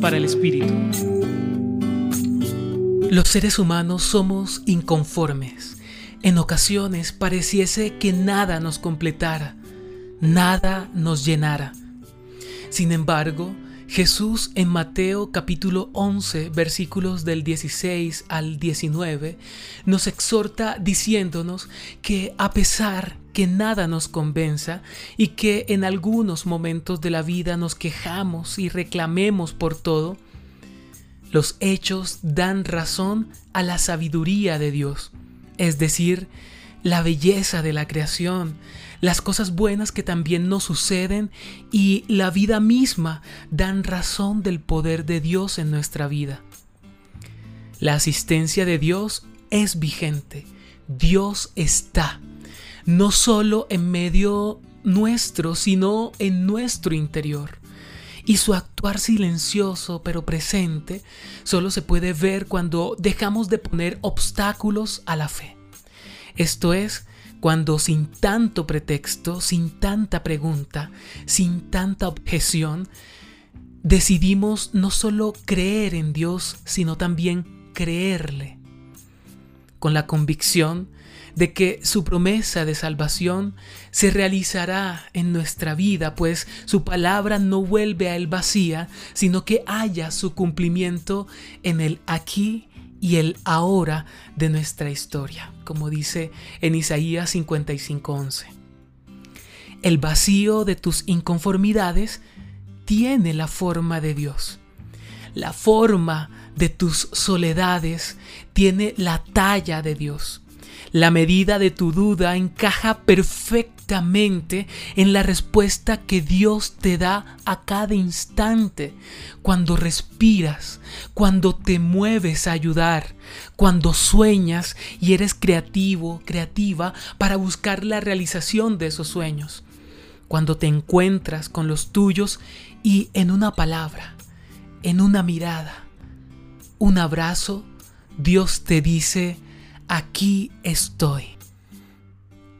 Para el Espíritu. Los seres humanos somos inconformes. En ocasiones pareciese que nada nos completara, nada nos llenara. Sin embargo, Jesús en Mateo capítulo 11 versículos del 16 al 19 nos exhorta diciéndonos que a pesar que nada nos convenza y que en algunos momentos de la vida nos quejamos y reclamemos por todo, los hechos dan razón a la sabiduría de Dios, es decir, la belleza de la creación, las cosas buenas que también nos suceden y la vida misma dan razón del poder de Dios en nuestra vida. La asistencia de Dios es vigente. Dios está no solo en medio nuestro, sino en nuestro interior. Y su actuar silencioso pero presente solo se puede ver cuando dejamos de poner obstáculos a la fe. Esto es, cuando sin tanto pretexto, sin tanta pregunta, sin tanta objeción, decidimos no solo creer en Dios, sino también creerle. Con la convicción de que su promesa de salvación se realizará en nuestra vida, pues su palabra no vuelve a él vacía, sino que haya su cumplimiento en el aquí y el ahora de nuestra historia, como dice en Isaías 55:11. El vacío de tus inconformidades tiene la forma de Dios. La forma de tus soledades tiene la talla de Dios. La medida de tu duda encaja perfectamente en la respuesta que Dios te da a cada instante, cuando respiras, cuando te mueves a ayudar, cuando sueñas y eres creativo, creativa para buscar la realización de esos sueños, cuando te encuentras con los tuyos y en una palabra, en una mirada, un abrazo, Dios te dice, aquí estoy.